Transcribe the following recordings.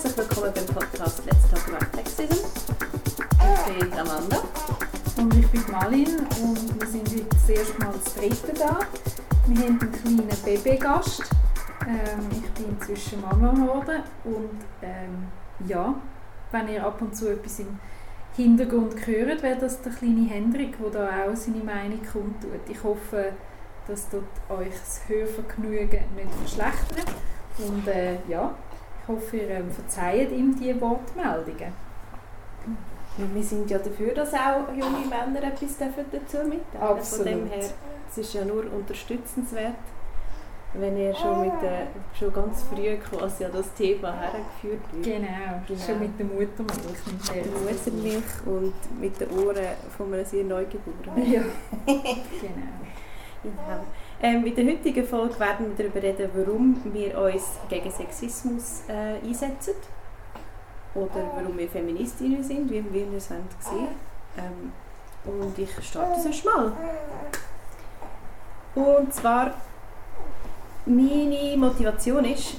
Herzlich willkommen beim Podcast Let's Talk About Sexism. Ich bin Amanda. Und ich bin Malin und wir sind heute das erste Mal das dritte da. Wir haben einen kleinen Babygast. Ähm, ich bin inzwischen Mama geworden und ähm, ja, wenn ihr ab und zu etwas im Hintergrund hört, wäre das der kleine Hendrik, der da auch seine Meinung kundtut. Ich hoffe, dass dort euch das Hörvergnügen nicht verschlechtert. Und äh, ja, hoffe, ihr ähm, verzeiht ihm diese Wortmeldungen. Wir sind ja dafür, dass auch junge Männer etwas dazu mitteilen dürfen. Von dem her, es ist ja nur unterstützenswert, wenn ihr schon, mit der, schon ganz früh quasi an das Thema hergeführt wird. Genau, genau. schon mit der Muttermilch. Mit der Muttermilch und mit den Ohren von einem sehr Neugeborenen. Ja, genau. genau. Ähm, in der heutigen Folge werden wir darüber reden, warum wir uns gegen Sexismus äh, einsetzen oder warum wir Feministinnen sind, wie wir es sehen ähm, Und ich starte sonst mal. Und zwar, meine Motivation ist,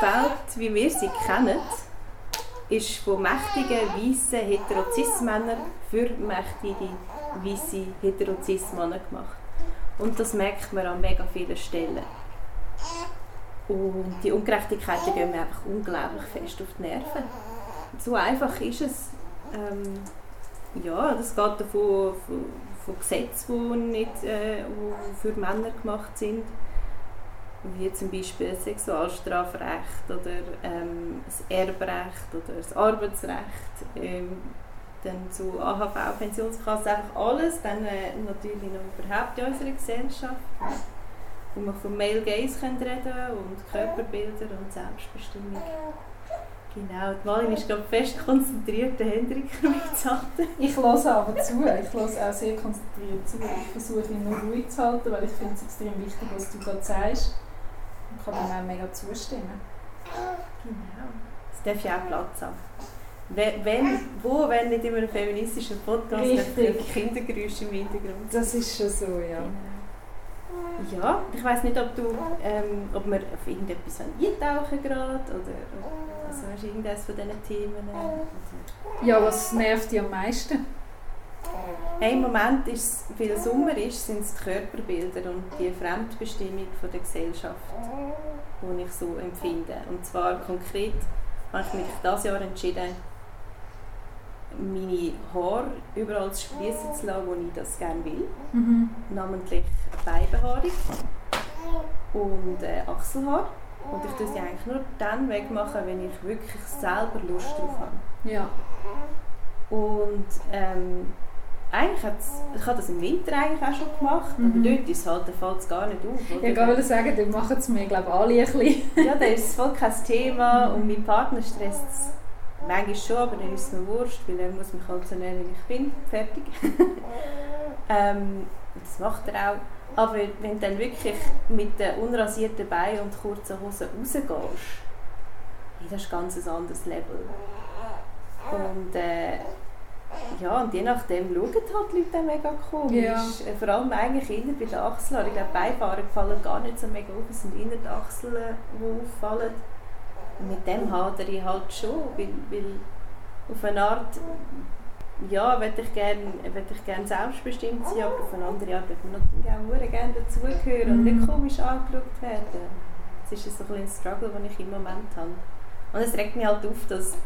die Welt, wie wir sie kennen, ist von mächtigen, weißen, hetero-cis-Männern für mächtige, weiße, hetero-cis-Männer gemacht. Und das merkt man an mega vielen Stellen. Und die Ungerechtigkeiten gehen mir einfach unglaublich fest auf die Nerven. So einfach ist es. Ähm, ja, das geht davon von, von Gesetzen, die nicht äh, für Männer gemacht sind, wie zum Beispiel das Sexualstrafrecht oder ähm, das Erbrecht oder das Arbeitsrecht. Ähm, dann zu AHV, Pensionskasse, einfach alles. Dann äh, natürlich noch überhaupt in unserer Gesellschaft, wo man von Male Gaze reden können und Körperbilder und Selbstbestimmung. Genau, die Malin ist glaube fest konzentriert, den Hendrik mitzuhalten. Ich höre aber zu, ich höre auch sehr konzentriert zu. Ich versuche ihn nur ruhig zu halten, weil ich finde es extrem wichtig, was du gerade sagst. Ich kann dem auch mega zustimmen. Genau. Es darf ja auch Platz haben. Wenn, wo, wenn nicht in einem feministischen Podcast Richtig. Kindergeräusche im Hintergrund. Das ist schon so, ja. Ja, ich weiß nicht, ob du, ähm, ob wir auf irgendetwas eintauchen gerade oder also hast du irgendeines von diesen Themen? Ja, was nervt dich am meisten? Hey, Im Moment, ist, weil Sommer ist, sind es die Körperbilder und die Fremdbestimmung von der Gesellschaft, die ich so empfinde. Und zwar konkret habe ich mich dieses Jahr entschieden, meine Haare überall zu sprießen zu lassen, wo ich das gerne will. Mhm. Namentlich Beibehaarung und äh, Achselhaar. Und ich tue sie eigentlich nur dann wegmachen, wenn ich wirklich selber Lust drauf habe. Ja. Und ähm, eigentlich hat's, ich habe das im Winter eigentlich auch schon gemacht, mhm. aber dort ist halt, fällt es gar nicht auf. Oder? Ja, ich würde sagen, dort machen es mir glaube alle ein bisschen. ja, das ist voll kein Thema und mein Partner stresst es Manchmal schon, aber dann ist es mir wurscht, weil er muss mich halt so nehmen, wie ich bin. Fertig. ähm, das macht er auch. Aber wenn du dann wirklich mit den unrasierten Beinen und kurzen Hosen rausgehst, das ist ganz ein ganz anderes Level. Und äh, ja, und je nachdem schauen halt die Leute mega komisch. Ja. Vor allem eigentlich eher bei den Achseln. Ich glaube, Beifahrer fallen gar nicht so mega auf. Es sind eher die Achseln, die auffallen. Mit dem hadere ich halt schon, weil, weil auf eine Art, ja, würde ich gerne gern selbstbestimmt sein, aber auf eine andere Art würde man natürlich auch gerne dazugehören und nicht mhm. komisch angeschaut werden. Das ist so ein, ein Struggle, den ich im Moment habe. Und es regt mich halt auf, dass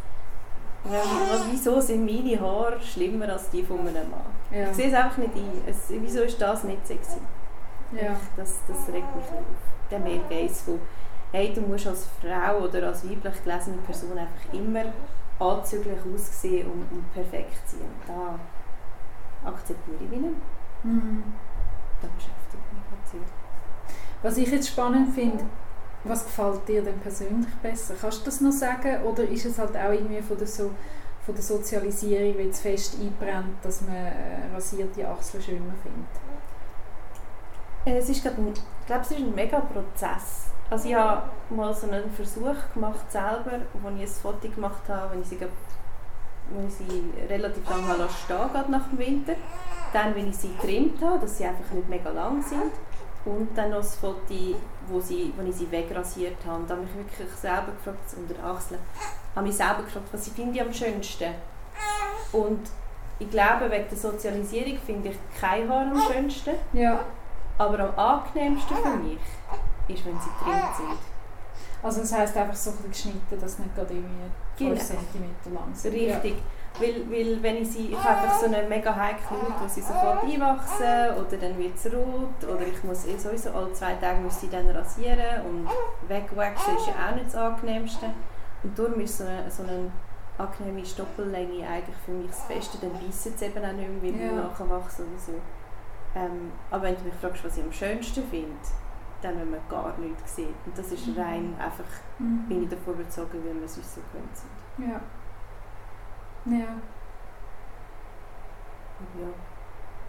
was, wieso sind meine Haare schlimmer als die von einem Mann? Ja. Ich sehe es einfach nicht ein. Es, wieso ist das nicht sexy? Ja. Das, das regt mich auf. Der Gaze von hey, du musst als Frau oder als weiblich gelesene Person einfach immer anzüglich aussehen und, und perfekt sein. Und da akzeptiere ich ihn. Mhm. Da beschäftigt mich natürlich. Was ich jetzt spannend finde, was gefällt dir denn persönlich besser? Kannst du das noch sagen? Oder ist es halt auch irgendwie von der, so, von der Sozialisierung zu fest einbrennt, dass man äh, rasierte Achseln schöner findet? Äh, es ist, ein, ich glaube, es ist ein mega Prozess. Also ich habe mal so einen Versuch gemacht selber, wo ich ein Foto gemacht habe, wenn ich sie, wenn ich sie relativ lange stehen gerade nach dem Winter. Dann, wenn ich sie getrimmt habe, dass sie einfach nicht mega lang sind. Und dann noch das Foto, wo, sie, wo ich sie wegrasiert habe. Da habe ich wirklich selber gefragt, unter den Achseln, habe mich selber gefragt, was ich finde am schönsten. Und ich glaube, wegen der Sozialisierung finde ich kein Haar am schönsten. Ja. Aber am angenehmsten für mich ist, wenn sie drin sind. Also das heisst einfach so ein geschnitten, dass nicht gerade irgendwie 5 Genau. cm lang sind. Richtig. Weil, weil wenn ich sie, ich habe einfach so eine mega heikle Haut, wo sie sofort einwachsen oder dann wird es rot oder ich muss eh sowieso alle zwei Tage muss sie dann rasieren und wegwaxen ist ja auch nicht das angenehmste. Und darum ist so eine, so eine angenehme Stoppellänge eigentlich für mich das Beste, dann beißen sie eben auch nicht mehr, weil Ja. nachwachsen oder so. Ähm, aber wenn du mich fragst, was ich am schönsten finde, dann wenn man gar nichts sieht. Und das ist Mhm. rein einfach, Mhm. bin ich davon überzeugt, weil wir sonst so gewöhnt sind. Ja. Ja. Ja,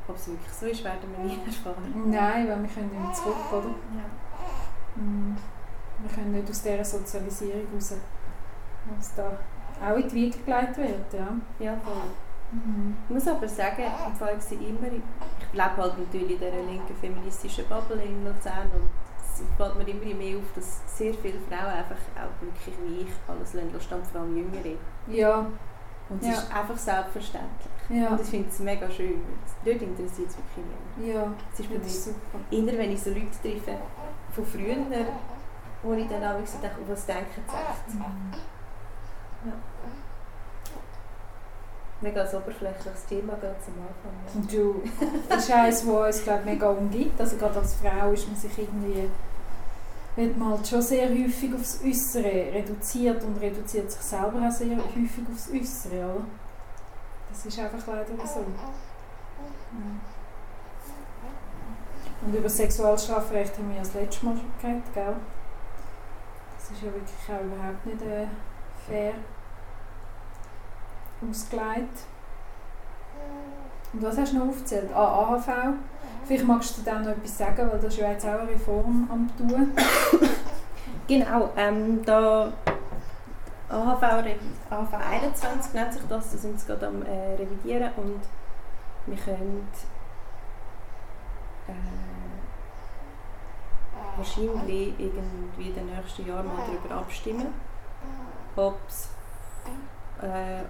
ob es wirklich so ist, werden wir nie erfahren. Nein, weil wir können nicht mehr zurück, oder? Ja. Mhm. Wir können nicht aus dieser Sozialisierung raus, was da auch in die Wiege gelegt wird. Ja. Ja, voll. Mhm. Ich muss aber sagen, im Fall ich immer, ich lebe halt natürlich in dieser linken feministischen Bubble in Luzern und es fällt mir immer mehr auf, dass sehr viele Frauen einfach auch wirklich wie ich alles lassen, lassen, vor allem Jüngere. Ja. Und es Ja. ist einfach selbstverständlich. Ja. Und ich finde es mega schön. Dort interessiert es wirklich niemand. Ja. Es ist bei mir super. Immer wenn ich so Leute treffe, von früher, wo ich dann auch so denke, was denken sie echt? Mhm. Mega ein oberflächliches Thema am Anfang. Ja. Und du, das ist eines, das uns glaub, mega umgibt. Also gerade als Frau ist man sich irgendwie wird man halt schon sehr häufig aufs Äußere reduziert und reduziert sich selber auch sehr häufig aufs Äußere, oder? Das ist einfach leider so. Ja. Und über Sexualstrafrecht haben wir ja das letzte Mal schon geredet, gell? Das ist ja wirklich auch überhaupt nicht äh, fair ausgelegt. Und was hast du noch aufgezählt? Ah, AHV. Vielleicht magst du dann noch etwas sagen, weil das ist ja jetzt auch eine Reform am tun. Genau, ähm, da AHV, AHV 21 nennt sich das, da sind sie gerade am äh, revidieren und wir können äh, wahrscheinlich irgendwie in den nächsten Jahren mal darüber abstimmen, ob's, äh,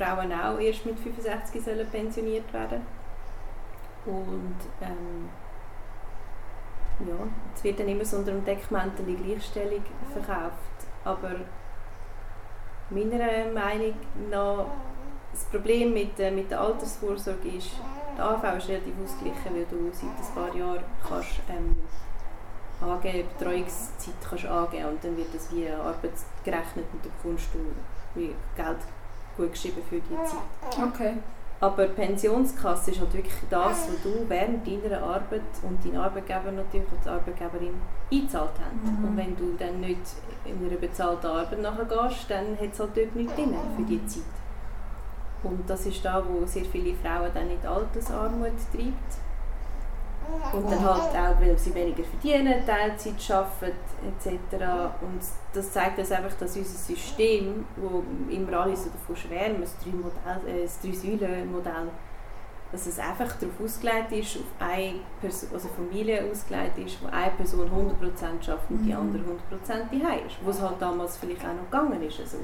Frauen auch erst mit 65 sollen pensioniert werden und ähm, ja, es wird dann immer so unter dem Deckmantel die Gleichstellung verkauft. Aber meiner Meinung nach, das Problem mit, der- mit der Altersvorsorge ist, die AV ist relativ ausgeglichen, weil du seit ein paar Jahren kannst, ähm, angeben, Betreuungszeit kannst angeben und dann wird das wie Arbeit gerechnet und dann bekommst du wie Geld gut geschrieben für die Zeit. Okay. Aber die Pensionskasse ist halt wirklich das, was du während deiner Arbeit und dein Arbeitgeber natürlich und die Arbeitgeberin eingezahlt haben. Mhm. Und wenn du dann nicht in einer bezahlten Arbeit nachher gehst, dann hat es halt dort nichts drin für die Zeit. Und das ist da, wo sehr viele Frauen dann in die Altersarmut treibt. Und dann halt auch, weil sie weniger verdienen, Teilzeit arbeiten etc. Und das zeigt uns einfach, dass unser System, wo immer alle so davon schwärmen, das Drei-Modell- äh, das Drei-Säulen-Modell, dass es einfach darauf ausgelegt ist, auf eine Person, also Familie ausgelegt ist, wo eine Person 100% schafft und die Mhm. andere 100% die ist. Wo es halt damals vielleicht auch noch gegangen ist. Also.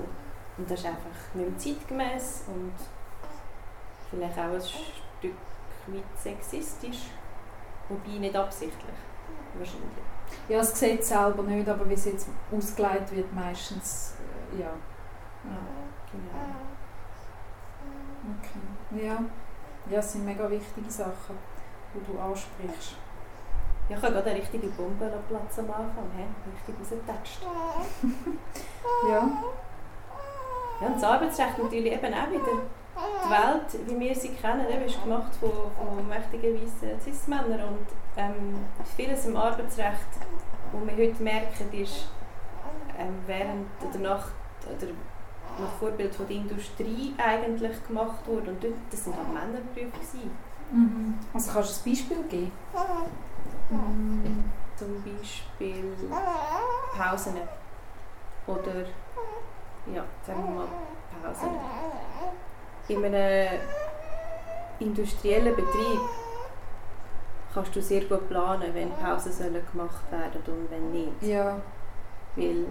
Und das ist einfach nicht mehr zeitgemäß und vielleicht auch ein Stück weit sexistisch. Wobei nicht absichtlich. Wahrscheinlich. Ja, das Gesetz selber nicht, aber wie es jetzt ausgelegt wird, meistens, äh, ja. ja. Genau. Okay. Ja. ja, es sind mega wichtige Sachen, die du ansprichst. Ja, ich habe gerade eine richtige Bombe am Platz am Anfang. He? Richtig rausgetatscht. Ja. Ja, und das Arbeitsrecht natürlich eben auch wieder. Die Welt, wie wir sie kennen, eben, ist gemacht von, von mächtigen weißen Cis-Männern. Und ähm, vieles im Arbeitsrecht, was wir heute merken, ist ähm, während oder nach, oder nach Vorbild von der Industrie eigentlich gemacht worden. Und dort, das sind halt Männerberufe. Mhm. Also kannst du ein Beispiel geben? Mhm. Zum Beispiel Pausen. Oder, ja, sagen wir mal Pausen. In einem industriellen Betrieb kannst du sehr gut planen, wenn Pausen sollen gemacht werden und wenn nicht. Ja. Weil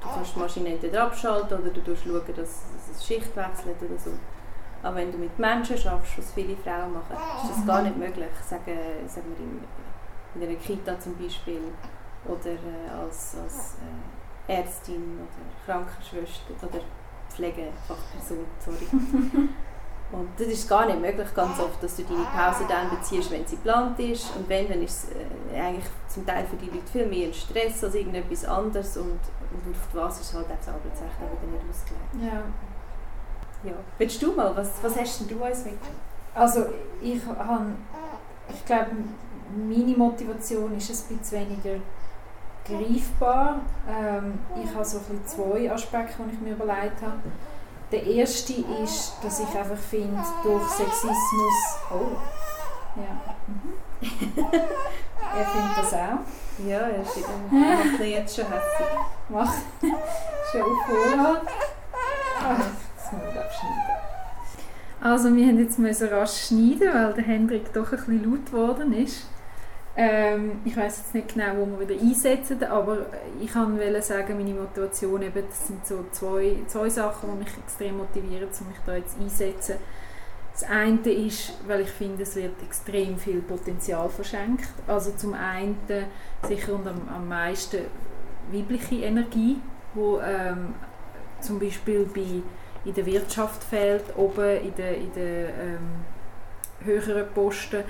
du kannst die Maschine entweder abschalten oder du schauen, dass es Schicht wechselt oder so. Aber wenn du mit Menschen schaffst, was viele Frauen machen, ist das gar nicht möglich. Sagen, sagen wir in, in einer Kita zum Beispiel oder äh, als, als äh, Ärztin oder Krankenschwester oder Pflegefachperson, sorry. Und das ist gar nicht möglich ganz oft, dass du deine Pause dann beziehst, wenn sie geplant ist. Und wenn, dann ist es äh, eigentlich zum Teil für die Leute viel mehr ein Stress als irgendetwas anderes. Und, und auf was ist halt auch das Arbeitsrecht auch wieder nicht ausgelegt. ja. Ja. Willst du mal, was, was hast denn du uns mit? Also ich habe, ich glaube, meine Motivation ist ein bisschen weniger greifbar. Ähm, ich habe so ein zwei Aspekte, die ich mir überlegt habe. Der erste ist, dass ich einfach finde, durch Sexismus... Oh, ja. Mhm. er findet das auch. Ja, er ist macht ihn jetzt schon hässlich. Mach schon auf Vorrat. Ah, das muss ich abschneiden. Also wir haben jetzt müssen rasch schneiden, weil der Hendrik doch ein bisschen laut geworden ist. Ähm, ich weiß jetzt nicht genau, wo wir wieder einsetzen, aber ich wollte sagen, meine Motivation eben, das sind so zwei, zwei Sachen, die mich extrem motivieren, um mich da jetzt einsetzen. Das eine ist, weil ich finde, es wird extrem viel Potenzial verschenkt. Also zum einen sicher und am, am meisten weibliche Energie, wo ähm, zum Beispiel bei, in der Wirtschaft fehlt, oben in den in der, ähm, höheren Posten,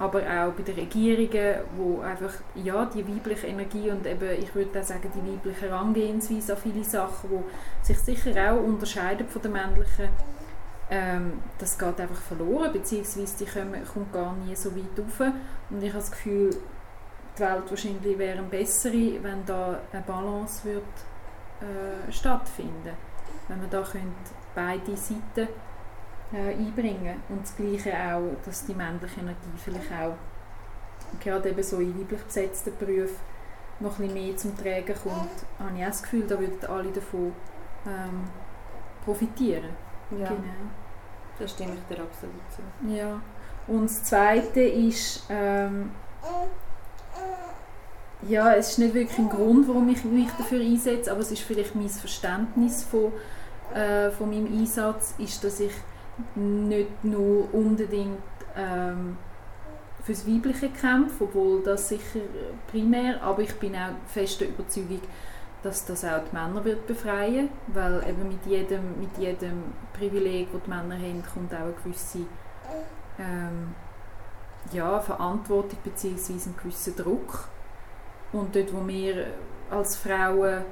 aber auch bei den Regierungen, wo einfach ja, die weibliche Energie und eben, ich würde auch sagen, die weibliche Herangehensweise an viele Sachen, wo sich sicher auch unterscheiden von der männlichen, ähm, das geht einfach verloren, beziehungsweise die kommen, kommt gar nie so weit rauf. Und ich habe das Gefühl, die Welt wahrscheinlich wäre eine bessere, wenn da eine Balance wird, äh, stattfinden Wenn man da könnte beide Seiten äh, einbringen und das Gleiche auch, dass die männliche Energie vielleicht auch gerade eben so in weiblich besetzten Berufen noch ein bisschen mehr zum Tragen kommt, habe ich auch das Gefühl, da würden alle davon ähm, profitieren. Ja, Genau. da stimme ich dir absolut zu. Ja. Und das Zweite ist, ähm, ja, es ist nicht wirklich ein Grund, warum ich mich dafür einsetze, aber es ist vielleicht mein Verständnis von, äh, von meinem Einsatz, ist, dass ich nicht nur unbedingt ähm, fürs Weibliche kämpfe, obwohl das sicher primär, aber ich bin auch fest der Überzeugung, dass das auch die Männer wird befreien, weil eben mit jedem, mit jedem Privileg, das die Männer haben, kommt auch eine gewisse ähm, ja, Verantwortung bzw. ein gewisser Druck. Und dort, wo wir als Frauen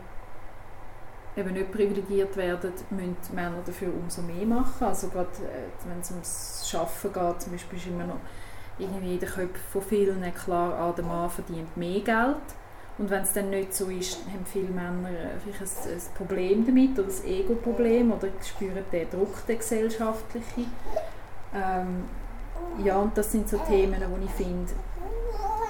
eben nicht privilegiert werden, müssen Männer dafür umso mehr machen. Also gerade äh, wenn es ums Arbeiten geht, zum Beispiel ist immer noch irgendwie in den Köpfen von vielen klar, ah, der Mann verdient mehr Geld. Und wenn es dann nicht so ist, haben viele Männer äh, vielleicht ein, ein Problem damit oder ein Ego-Problem oder spüren den Druck, den gesellschaftlichen. Ähm, ja, und das sind so Themen, die ich finde,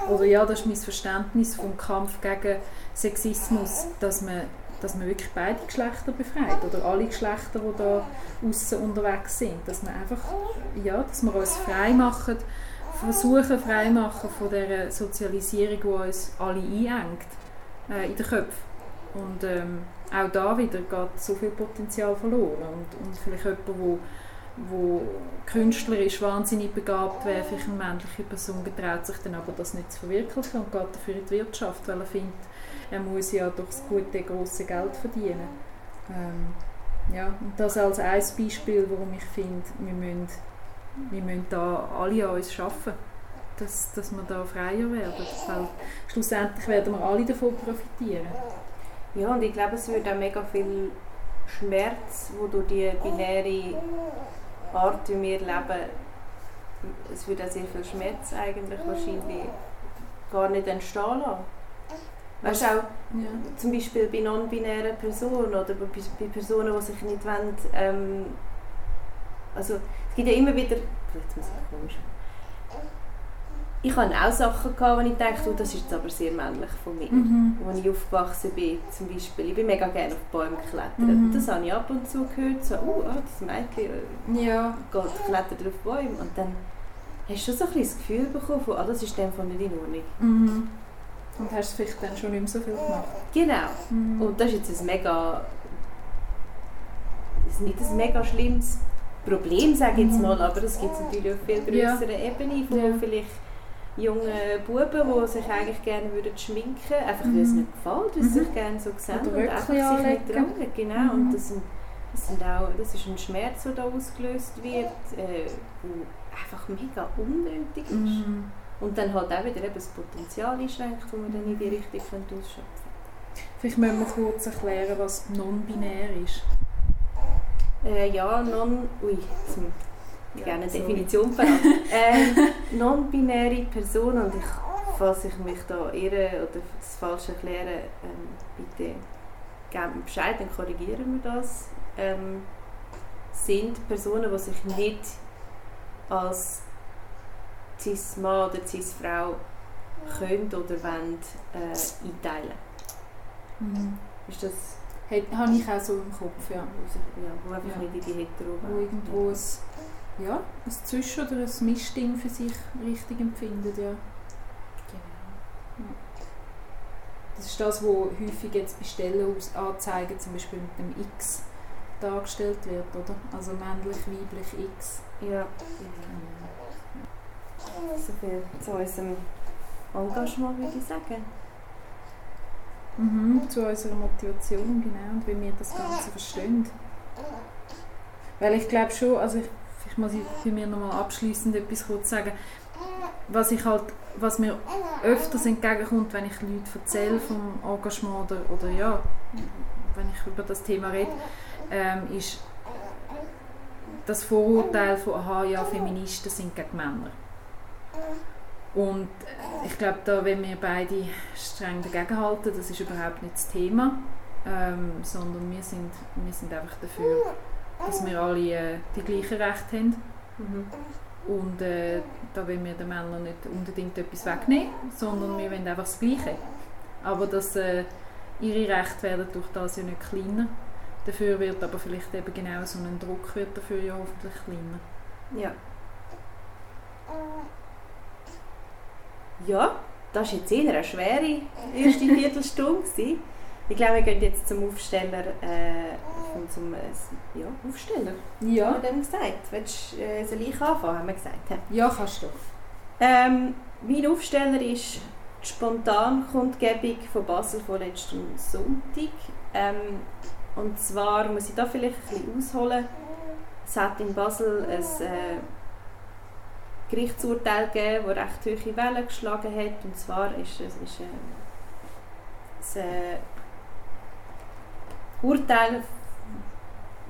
oder ja, das ist mein Verständnis vom Kampf gegen Sexismus, dass man, dass man wirklich beide Geschlechter befreit oder alle Geschlechter, die da außen unterwegs sind, dass man einfach, ja, dass wir uns frei machen, versuchen frei machen von der Sozialisierung, die uns alle einengt äh, in den Köpfen. Und ähm, auch da wieder geht so viel Potenzial verloren und, und vielleicht jemand, wo wo künstlerisch wahnsinnig begabt wäre, vielleicht eine männliche Person getraut sich dann aber das nicht zu verwirklichen und geht dafür in die Wirtschaft, weil er findet, er muss ja das gute, grosse Geld verdienen. Ähm, ja, und das als ein Beispiel, warum ich finde, wir müssen, wir müssen da alle an uns arbeiten, dass, dass wir da freier werden, weil schlussendlich werden wir alle davon profitieren. Ja, und ich glaube, es würde auch mega viel Schmerz, wo durch die binäre Art, wie wir leben, es würde auch sehr viel Schmerz eigentlich wahrscheinlich gar nicht entstehen lassen. Weißt du auch, Ja. zum Beispiel bei non-binären Personen oder bei, Personen, die sich nicht wollen, ähm, also es gibt ja immer wieder, jetzt muss ich komisch ich hatte auch Sachen, gehabt, wo ich dachte, oh, das ist jetzt aber sehr männlich von mir. Mhm. Als ich aufgewachsen bin, zum Beispiel, ich bin mega gerne auf Bäume geklettert. Mhm. Das habe ich ab und zu gehört, so, oh, ah, das Mädchen äh, Ja. geht, klettert auf Bäume. Und dann hast du schon so ein bisschen das Gefühl bekommen, von, ah, das ist dem von nicht in Ordnung. Mhm. Und hast vielleicht dann schon nicht mehr so viel gemacht? Genau. Mhm. Und das ist jetzt ein mega, ist nicht ein mega schlimmes Problem, sage ich jetzt Mhm. mal, aber es gibt natürlich auf viel Ja. größerer Ebene von Ja. vielleicht jungen Buben, die sich eigentlich gerne würden schminken einfach weil es Mhm. nicht gefällt, weil sie Mhm. sich gerne so sehen Oder und einfach sich anlegen. nicht tragen. Genau, Mhm. und das, sind, das, sind auch, das ist ein Schmerz, der da ausgelöst wird, äh, der einfach mega unnötig ist. Mhm. Und dann halt auch wieder eben das Potenzial einschränkt, das man dann in die Richtung könnte ausschöpfen Vielleicht müssen wir kurz erklären, was non-binär ist. Äh, ja, non... Ui, jetzt ich gerne eine. Definition verraten. ähm, Non-binäre Person, und ich, falls ich mich da irre oder das falsch erkläre, ähm, bitte gebt mir Bescheid, dann korrigieren wir das. Ähm, sind Personen, die sich nicht als Cis-Mann oder Cis-Frau können oder wollen äh, einteilen. Mhm. Ist das... Hat, habe ich auch so im Kopf, ja. Ja, wo einfach Ja. nicht in die hetero Wo irgendwo ein, ja, ein Zwischen- oder ein Mischding für sich richtig empfindet, ja. Genau. Das ist das, was häufig jetzt bei Stellenanzeigen zum Beispiel mit dem X dargestellt wird, oder? Also männlich, weiblich, X. Ja. So viel zu unserem Engagement, würde ich sagen. Mhm, zu unserer Motivation, genau, und wie wir das Ganze verstehen. Weil ich glaube schon, also ich, vielleicht muss ich bei mir nochmal abschließend etwas kurz sagen, was ich halt, was mir öfters entgegenkommt, wenn ich Leute erzähle vom Engagement oder, oder ja, wenn ich über das Thema rede, ähm, ist das Vorurteil von, aha, ja, Feministen sind gegen Männer. Und ich glaube, da wenn wir beide streng dagegenhalten, das ist überhaupt nicht das Thema, ähm, sondern wir sind, wir sind einfach dafür, dass wir alle äh, die gleichen Rechte haben. Mhm. Und äh, da wollen wir den Männern nicht unbedingt etwas wegnehmen, sondern wir wollen einfach das Gleiche. Aber dass äh, ihre Rechte werden durch das ja nicht kleiner. Dafür wird aber vielleicht eben genau so ein Druck wird dafür ja hoffentlich kleiner. Ja. Ja, das war jetzt eher eine schwere erste Viertelstunde. gewesen. Ich glaube, wir gehen jetzt zum Aufsteller, äh, zum, äh, ja, Aufsteller, haben Ja, wir dem gesagt. Willst du, äh, soll ich anfangen, haben wir gesagt. ja kannst du. Ähm, mein Aufsteller ist die Spontankundgebung von Basel von letztem Sonntag. Ähm, und zwar muss ich da vielleicht ein bisschen ausholen. Es hat in Basel ein äh, Gerichtsurteil gegeben, das recht hohe Wellen geschlagen hat. Und zwar ist es ist, äh, ein äh, Urteil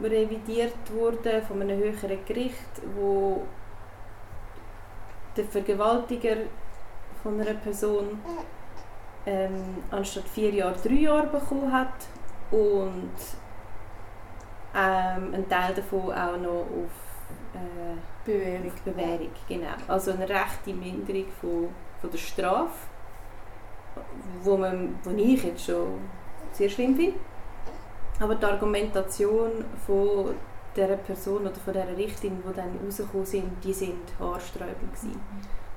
revidiert wurde von einem höheren Gericht, wo der Vergewaltiger von einer Person ähm, anstatt vier Jahre drei Jahre bekommen hat und ähm, ein Teil davon auch noch auf äh, Bewährung. Bewährung, genau. Also eine rechte Minderung von, von der Strafe, wo, man, wo ich jetzt schon sehr schlimm finde. Aber die Argumentation von dieser Person oder von dieser Richterin, die dann rausgekommen sind, die sind haarsträubend gewesen.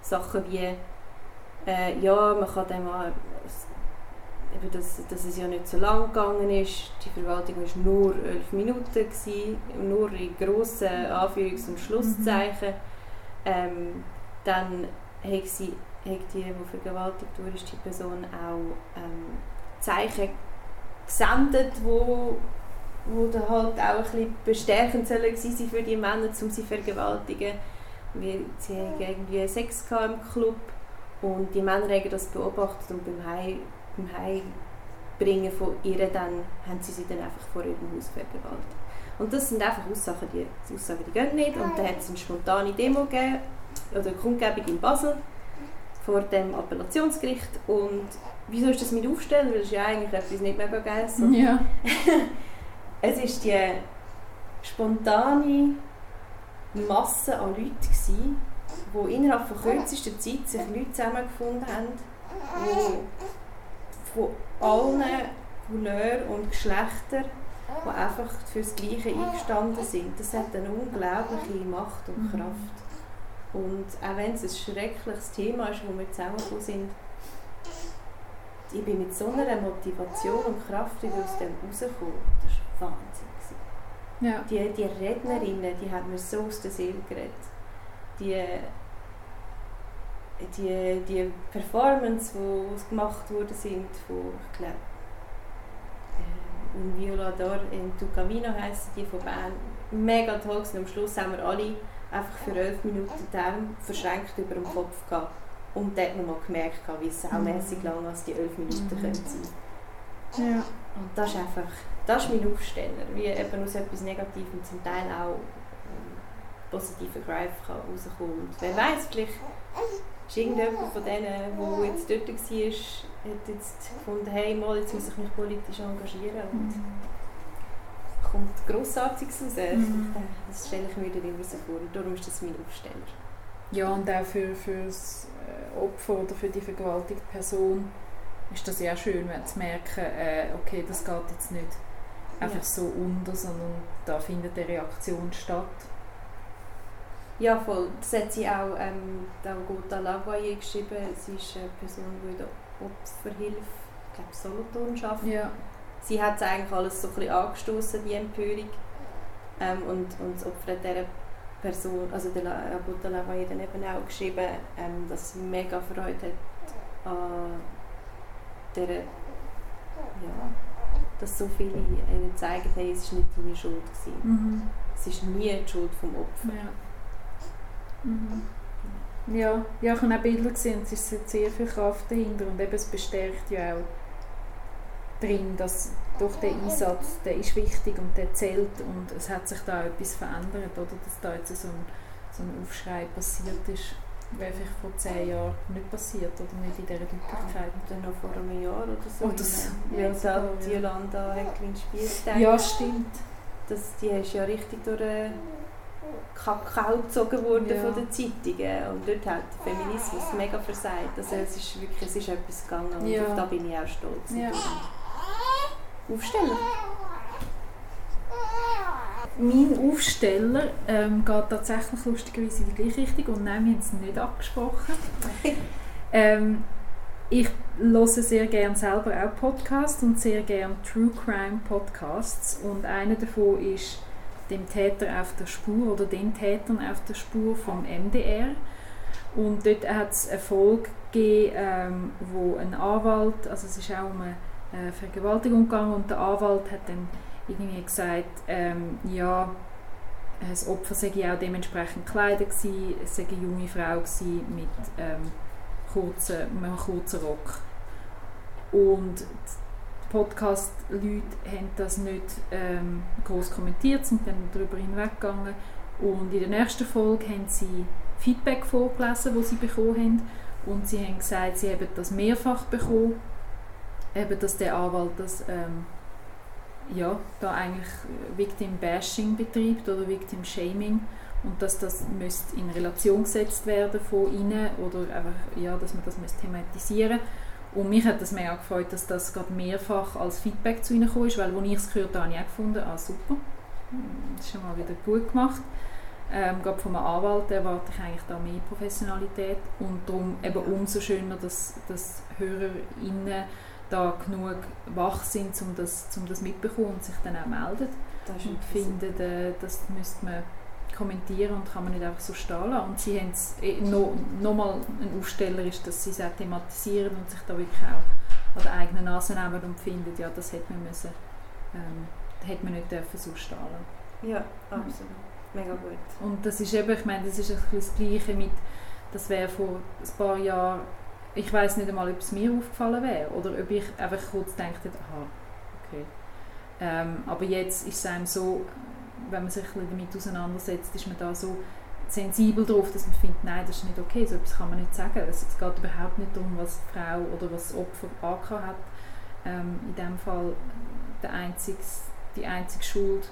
Sachen wie, äh, ja, man kann dem auch, eben, dass, dass es ja nicht so lang gegangen ist. Die Verwaltung war nur elf Minuten, gewesen, nur in grossen Anführungs- und Schlusszeichen. Ähm, dann hat, sie, hat die, die vergewaltigt wurde, die Person auch ähm, Zeichen gesendet, wo, wo dann halt auch ein bisschen bestärkend sollen für die Männer, um sie zu vergewaltigen. Weil sie haben irgendwie Sex im Club und die Männer haben das beobachtet und beim Heim, beim Heimbringen von ihr dann haben sie sie dann einfach vor ihrem Haus vergewaltigt. Und das sind einfach Aussagen, die, die Aussagen, die gehen nicht. Und dann hat es eine spontane Demo gegeben, oder Kundgebung in Basel vor dem Appellationsgericht. Und wieso ist das mit Aufstellen? Weil es ist ja eigentlich etwas nicht mega Geiles. Ja. Es war die spontane Masse an Leuten, gewesen, die innerhalb von kürzester Zeit sich Leute zusammengefunden haben, die von allen Couleurs und Geschlechtern, die einfach für das Gleiche eingestanden sind. Das hat eine unglaubliche Macht und Mhm. Kraft. Und auch wenn es ein schreckliches Thema ist, wo wir zusammengekommen sind, ich bin mit so einer Motivation und Kraft wieder aus dem rausgekommen. Das war Wahnsinn. Ja. Die, die Rednerinnen, die haben mir so aus der Seele geredet. Die, die, die Performance, die gemacht worden sind, von, ich glaube, äh, Un Violador in Tucamino heisst die von Bern, mega toll gewesen. Am Schluss haben wir alle einfach für elf Minuten Arme verschränkt über dem Kopf gehabt. Und dort noch mal gemerkt, wie saumässig lang als die elf Minuten Mhm. können sein Ja. Und das ist einfach, das ist mein Aufsteller, wie eben aus etwas Negativem zum Teil auch ähm, positiver Drive kann rauskommen. Und wer weiß, vielleicht ist irgendjemand von denen, der jetzt dort war, hat jetzt gefunden, hey, mal, jetzt muss ich mich politisch engagieren und Mhm. kommt Grossartiges raus. Mhm. Das stelle ich mir dann immer so vor und darum ist das mein Aufsteller. Ja, und auch für, für das äh, Opfer oder für die vergewaltigte Person ist das ja auch schön, wenn zu merken, äh, okay, das geht jetzt nicht einfach Ja. so unter, sondern da findet eine Reaktion statt. Ja, voll. Das hat sie auch ähm, Gota Lavoie geschrieben. Sie ist eine Person, die in der Opferhilfe, ich glaube, Solothurn arbeitet. Ja. Sie hat es eigentlich alles so ein bisschen angestoßen, die Empörung. Ähm, und, und das Opfer hat dieser Person, also der La- Gota Lavoie dann eben auch geschrieben, ähm, dass sie mega Freude hat an dieser, ja, dass so viele ihnen zeigen, hey, es war nicht deine Schuld. Gewesen. Mhm. Es ist nie die Schuld vom Opfer. Ja. Mhm. Ja, ja, ich habe auch Bilder gesehen, es ist sehr viel Kraft dahinter und eben es bestärkt ja auch drin, dass doch der Einsatz, der ist wichtig und der zählt und es hat sich da etwas verändert, oder dass da jetzt so ein, so ein Aufschrei passiert ist, wäre vielleicht vor zehn Jahren nicht passiert oder nicht in dieser Deutlichkeit. Dann noch vor einem Jahr oder so. Oh, das- ja, ja, da sogar, die ja. Jolanda Hecklin-Spiess Ja, stimmt. das, die ist ja richtig durch den Kakao gezogen worden Ja. von den Zeitungen und dort hat der Feminismus mega versagt. Also es ist wirklich es ist etwas gegangen und Ja. auf da bin ich auch stolz. Ja. Aufstellen. Mein Aufsteller ähm, geht tatsächlich lustigerweise in die gleiche Richtung und nein, wir haben es nicht abgesprochen. ähm, ich höre sehr gerne selber auch Podcasts und sehr gerne True Crime Podcasts und einer davon ist dem Täter auf der Spur oder den Tätern auf der Spur vom MDR und dort hat es eine Folge gegeben, ähm, wo ein Anwalt, also es ist auch um eine äh, Vergewaltigung gegangen und der Anwalt hat dann irgendwie gesagt, ähm, ja, das Opfer sei auch dementsprechend gekleidet gewesen, es sei eine junge Frau gewesen mit ähm, kurzen, einem kurzen Rock. Und Podcast-Leute haben das nicht ähm, groß kommentiert, sind dann darüber hinweggegangen. Und in der nächsten Folge haben sie Feedback vorgelesen, das sie bekommen haben. Und sie haben gesagt, sie haben das mehrfach bekommen, eben, dass der Anwalt das ähm, ja, da eigentlich Victim Bashing betreibt oder Victim Shaming und dass das müsste in Relation gesetzt werden von ihnen oder einfach, ja, dass man das müsste thematisieren und mich hat das mega gefreut, dass das gerade mehrfach als Feedback zu ihnen gekommen ist, weil als ich es gehört habe, habe ich auch gefunden, ah super, Hm, das ist schon mal wieder gut gemacht. Ähm, gerade von einem Anwalt erwarte ich eigentlich da mehr Professionalität. Und darum eben umso schöner, dass, dass HörerInnen da genug wach sind, um das, um das mitbekommen und sich dann auch melden. Das und finden, äh, das müsste man kommentieren und kann man nicht einfach so stehen lassen. Und sie haben es eh, noch, noch mal ein Aufsteller ist, dass sie es auch thematisieren und sich da wirklich auch an der eigenen Nase nehmen und finden, ja, das hätte man müssen, ähm, hätte man nicht dürfen so stehen lassen. Ja, absolut. Mega gut. Und das ist eben, ich meine, das ist ein das Gleiche mit, das wäre vor ein paar Jahren, ich weiß nicht einmal, ob es mir aufgefallen wäre oder ob ich einfach kurz gedacht hätte, aha, okay. Ähm, aber jetzt ist es einem so, wenn man sich ein bisschen damit auseinandersetzt, ist man da so sensibel drauf, dass man findet, nein, das ist nicht okay, so etwas kann man nicht sagen. Es, es geht überhaupt nicht darum, was die Frau oder was das Opfer angehabt hat. Ähm, in dem Fall der einziges, die einzige Schuld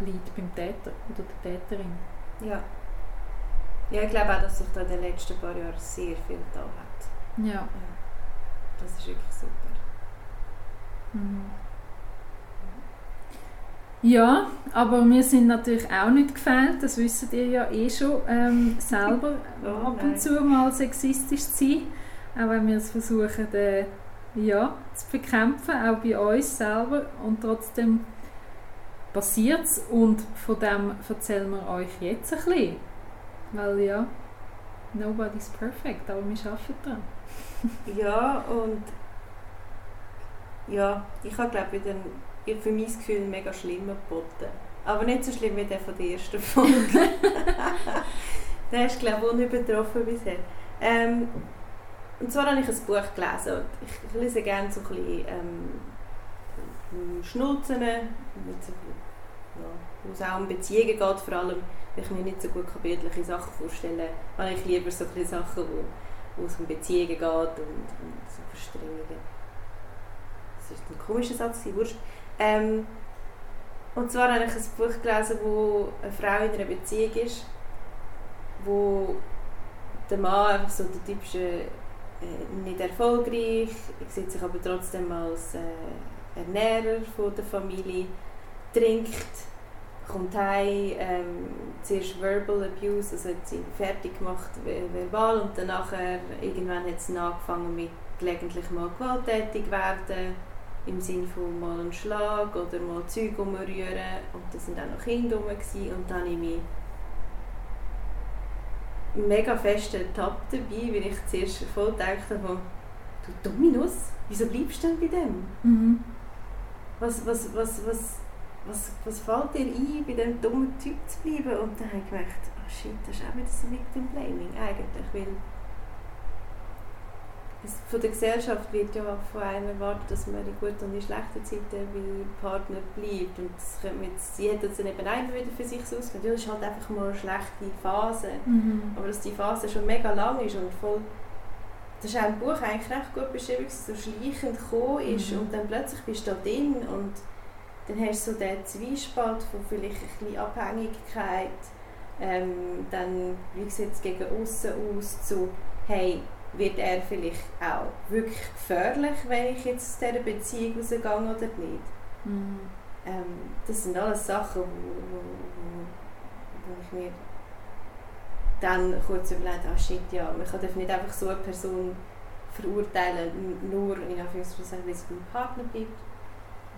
liegt beim Täter oder der Täterin. Ja. Ja, ich glaube auch, dass sich da in den letzten paar Jahren sehr viel da hat. Ja. Ja. Das ist wirklich super. Mhm. Ja, aber wir sind natürlich auch nicht gefällt, das wisst ihr ja eh schon ähm, selber, Oh, ab und zu mal sexistisch zu sein, auch wenn wir es versuchen äh, ja, zu bekämpfen, auch bei uns selber. Und trotzdem passiert es und von dem erzählen wir euch jetzt ein bisschen, weil ja, nobody's perfect, aber wir arbeiten dran. Ja, und ja, ich habe glaube ich den, für mein Gefühl mega schlimmen geboten. Aber nicht so schlimm wie der von der ersten Folge. der ist glaube ich unübertroffen bisher. Ähm, und zwar habe ich ein Buch gelesen und ich, lese gerne so ein bisschen ähm, Schnulzen, so, ja, wo es auch um Beziehungen geht vor allem, weil ich mir nicht so gut bildliche Sachen vorstellen kann, ich lieber so ein Sachen, wo wo es um Beziehungen geht und, und so Verstrickungen. Das ist ein komischer Satz, wurscht. Ähm, und zwar habe ich ein Buch gelesen, wo eine Frau in einer Beziehung ist, wo der Mann einfach so der typische äh, nicht erfolgreich, sieht sich aber trotzdem als äh, Ernährer von der Familie, trinkt, kommt heim, ähm, zuerst Verbal Abuse, also hat sie fertig gemacht ve- verbal und dann nachher, irgendwann hat sie angefangen mit gelegentlich mal gewalttätig werden, im Sinne von mal einen Schlag oder mal Zeug umrühren und da sind auch noch Kinder rum gewesen. und dann habe ich mich mega fest ertappt dabei, weil ich zuerst voll gedacht habe, du Dominus, wieso bleibst du denn bei dem? Mhm. Was, was, was, was, was, was fällt dir ein, bei diesem dummen Typ zu bleiben? Und dann habe ich gedacht, ah shit, das ist auch wieder so Victim Blaming eigentlich, weil von der Gesellschaft wird ja von einem erwartet, dass man in guten und in schlechten Zeiten bei Partner bleibt. Und das könnte man jetzt, sie hat das dann eben einmal wieder für sich so ausgehört. Ja, das ist halt einfach mal eine schlechte Phase. Mhm. Aber dass die Phase schon mega lang ist und voll. Das ist auch im Buch eigentlich recht gut beschrieben, dass es so schleichend gekommen ist Mhm. und dann plötzlich bist du da drin und dann hast du so den Zwiespalt von vielleicht ein bisschen Abhängigkeit, ähm, dann wie sieht es gegen außen aus, zu hey, wird er vielleicht auch wirklich gefährlich, wenn ich jetzt aus dieser Beziehung rausgehe oder nicht? Mhm. Ähm, das sind alles Sachen, wo, wo, wo, wo ich mir dann kurz überlegt ah shit, ja, man kann darf nicht einfach so eine Person verurteilen, nur in Anführungszeichen, weil sie beim Partner bleibt.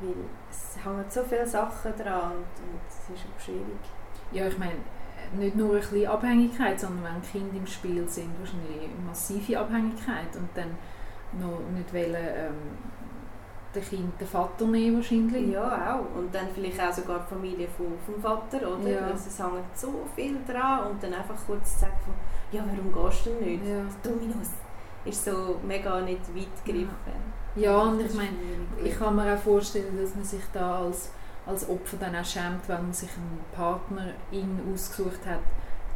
Weil es hängen so viele Sachen dran und, und es ist auch schwierig. Ja, ich meine, nicht nur ein bisschen Abhängigkeit, sondern wenn Kinder im Spiel sind, wahrscheinlich eine massive Abhängigkeit und dann noch nicht wollen, ähm, den Kind den Vater nehmen wahrscheinlich. Ja, auch. Und dann vielleicht auch sogar die Familie vom, vom Vater, oder? Ja. Also es hängt so viel dran und dann einfach kurz zu sagen von, ja, warum gehst du denn nicht? Ja. Dominus ist so mega nicht weit gegriffen. Ja, und ich meine, ich kann mir auch vorstellen, dass man sich da als, als Opfer dann auch schämt, wenn man sich einen Partner in ausgesucht hat,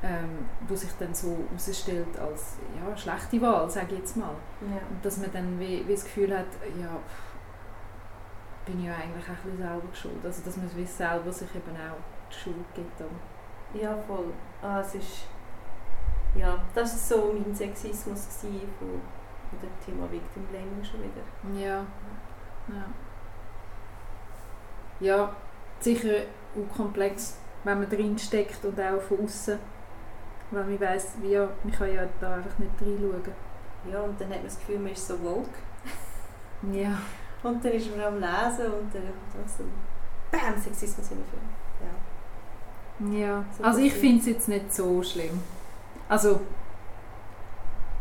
ähm, wo sich dann so herausstellt als ja, schlechte Wahl, sage ich jetzt mal. ja. Und dass man dann wie, wie das Gefühl hat, ja, pff, bin ich ja eigentlich auch ein bisschen selber schuld. Also dass man wie selber sich eben auch die Schuld gibt. Dann. Ja, voll. Ah, es ist, ja, das war so mein Sexismus von, von dem Thema Victim Blaming schon wieder. Ja. Ja. Ja, sicher auch komplex, wenn man drin steckt und auch von außen. Weil man weiss, wie, ja, man kann ja da einfach nicht reinschauen. Ja, und dann hat man das Gefühl, man ist so woke. Ja. Und dann ist man am Lesen und dann kommt so BAM! Sexismus in den Film. Ja. ja. So Also ich finde es jetzt nicht so schlimm. Also,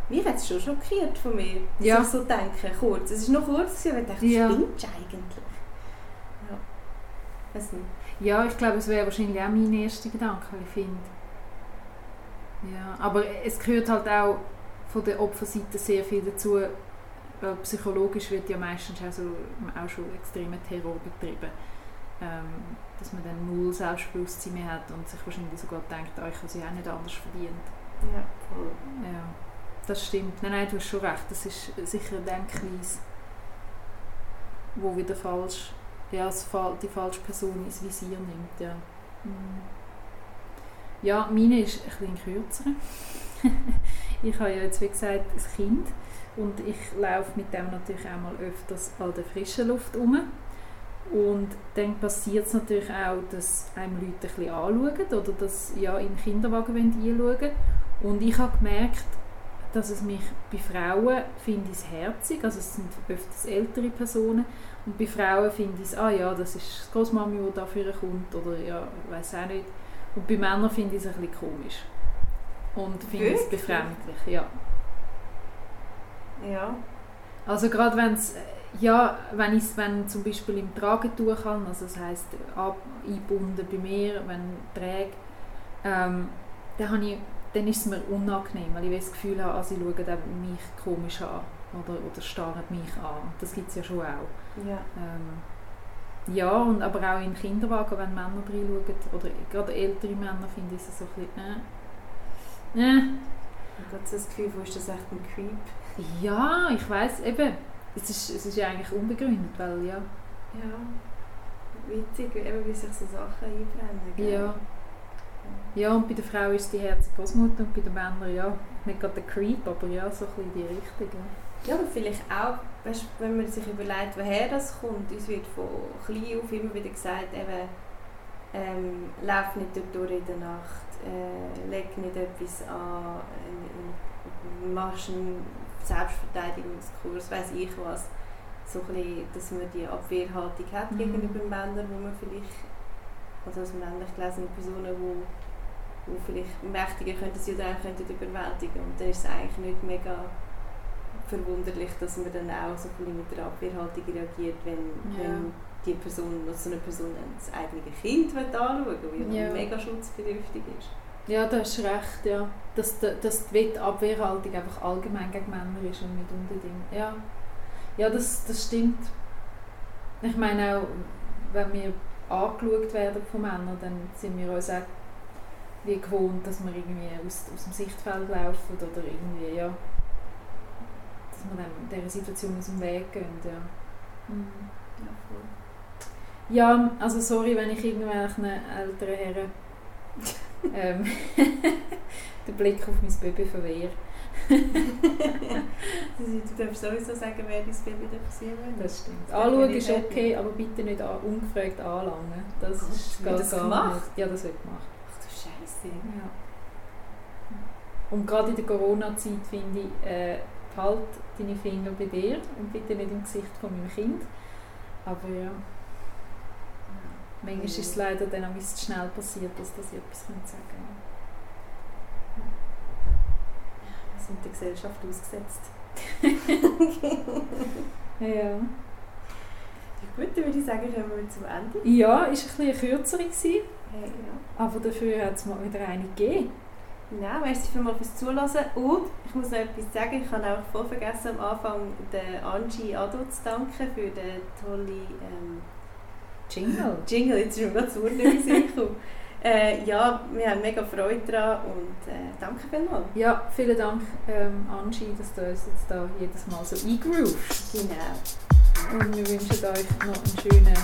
Mich hat es schon schockiert von mir, dass Ja. ich so denke, kurz. Es war noch kurz, gewesen, weil ich dachte, Ja. spinnst eigentlich? Ja. Weiß nicht. ja, ich glaube, es wäre wahrscheinlich auch mein erster Gedanke, ich finde. Ja, aber es gehört halt auch von der Opferseite sehr viel dazu. Weil psychologisch wird ja meistens auch, so, auch schon extremer Terror betrieben. Ähm, dass man dann null Selbstbewusstsein mehr hat und sich wahrscheinlich sogar denkt, ah, ich habe sie auch nicht anders verdient. Ja, voll. Ja, das stimmt. Nein, nein, du hast schon recht. Das ist sicher eine Denkweise, wo wieder falsch, das Fa- die falsche Person ins Visier nimmt. Ja, Mhm. ja meine ist ein bisschen kürzer. ich habe ja jetzt, wie gesagt, ein Kind und ich laufe mit dem natürlich auch mal öfters an der frischen Luft um. Und dann passiert es natürlich auch, dass einem Leute ein bisschen anschauen oder dass ja, in den Kinderwagen einschauen Und ich habe gemerkt, dass es mich bei Frauen finde ich es herzig, also es sind öfters ältere Personen und bei Frauen finde ich es, ah ja, das ist die Großmami, die dafür kommt oder ja, ich weiß auch nicht. Und bei Männern finde ich es ein bisschen komisch und finde es befremdlich, ja. Ja. Also gerade wenn es ja, wenn ich wenn zum Beispiel im Tragetuch habe, also das heisst eingebunden bei mir, wenn träge, ähm, dann, habe ich, dann ist es mir unangenehm, weil ich das Gefühl habe, also sie schauen mich komisch an oder, oder starren mich an. Das gibt es ja schon auch. Ja. Ähm, ja, und aber auch in Kinderwagen, wenn Männer reinschauen, oder gerade ältere Männer, finde ich es so ein bisschen, äh, äh. Ich habe das Gefühl, wo ist das echt ein Creep? Ja, ich weiß eben es ist, es ist ja eigentlich unbegründet, weil ja... Ja, witzig, eben wie sich so Sachen einbrennen. Gell? Ja. Ja, und bei der Frau ist die herzige Großmutter und bei den Männern, ja, nicht gerade der Creep, aber ja, so ein bisschen die Richtung. Ja, und vielleicht auch, weißt, wenn man sich überlegt, woher das kommt, uns wird von klein auf immer wieder gesagt, eben, ähm, lauf nicht durch in der Nacht, äh, leg nicht etwas an, äh, machst einen Selbstverteidigungskurs, weiß ich was. So ein bisschen, dass man die Abwehrhaltung hat mhm. gegenüber Männern, wo man vielleicht, also als männlich gelesene Personen, wo, wo vielleicht mächtiger könnten sie dann könnten überwältigen und dann ist es eigentlich nicht mega verwunderlich, dass man dann auch so ein mit der Abwehrhaltung reagiert, wenn, ja. wenn die Person, so eine Person das eigene Kind anschauen will, weil ja. mega schutzbedürftig ist. Ja, du hast recht, ja. Dass, dass die Abwehrhaltung einfach allgemein gegen Männer ist und nicht unbedingt. Ja, ja das, das stimmt. Ich meine auch, wenn wir angeschaut werden von Männern, dann sind wir uns auch wie gewohnt, dass wir irgendwie aus, aus dem Sichtfeld laufen oder irgendwie, ja, dass wir dann dieser Situation aus dem Weg gehen, ja. Mhm. Ja, voll. ja, also sorry, wenn ich irgendwelchen älteren Herren ähm, den Blick auf mein Baby verwehrt. du darfst sowieso sagen, wer dein Baby sehen will. Das stimmt. Anschauen ist okay, aber bitte nicht an, ungefragt anlangen. Das oh, ist gar, das gemacht? Nicht. Ja, das wird gemacht. Ach du Scheiße. Ja. Und gerade in der Corona-Zeit finde ich, äh, halt deine Finger bei dir und bitte nicht im Gesicht von meinem Kind. Aber ja. Manchmal ist es leider dann auch zu schnell passiert, dass das etwas sagen könnte. Wir sind der Gesellschaft ausgesetzt. ja. Gut, dann würde ich sagen, kommen wir zum Ende. Ja, war ein bisschen eine kürzere. Gewesen, hey, ja. Aber dafür hat es mal wieder eine gegeben. Nein, merci vielmals fürs Zuhören. Und ich muss noch etwas sagen, ich habe auch voll vergessen, am Anfang den Angie Ado zu danken für den tollen ähm, Jingle. Jingle, jetzt ist mir gerade das Wort nicht äh, Ja, wir haben mega Freude daran und äh, danke vielmals. Ja, vielen Dank ähm, Angie, dass du uns jetzt da jedes Mal so eingroovst. Genau. Und wir wünschen euch noch einen schönen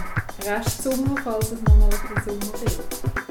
Restsommer, falls es nochmal ein bisschen Sommer wird.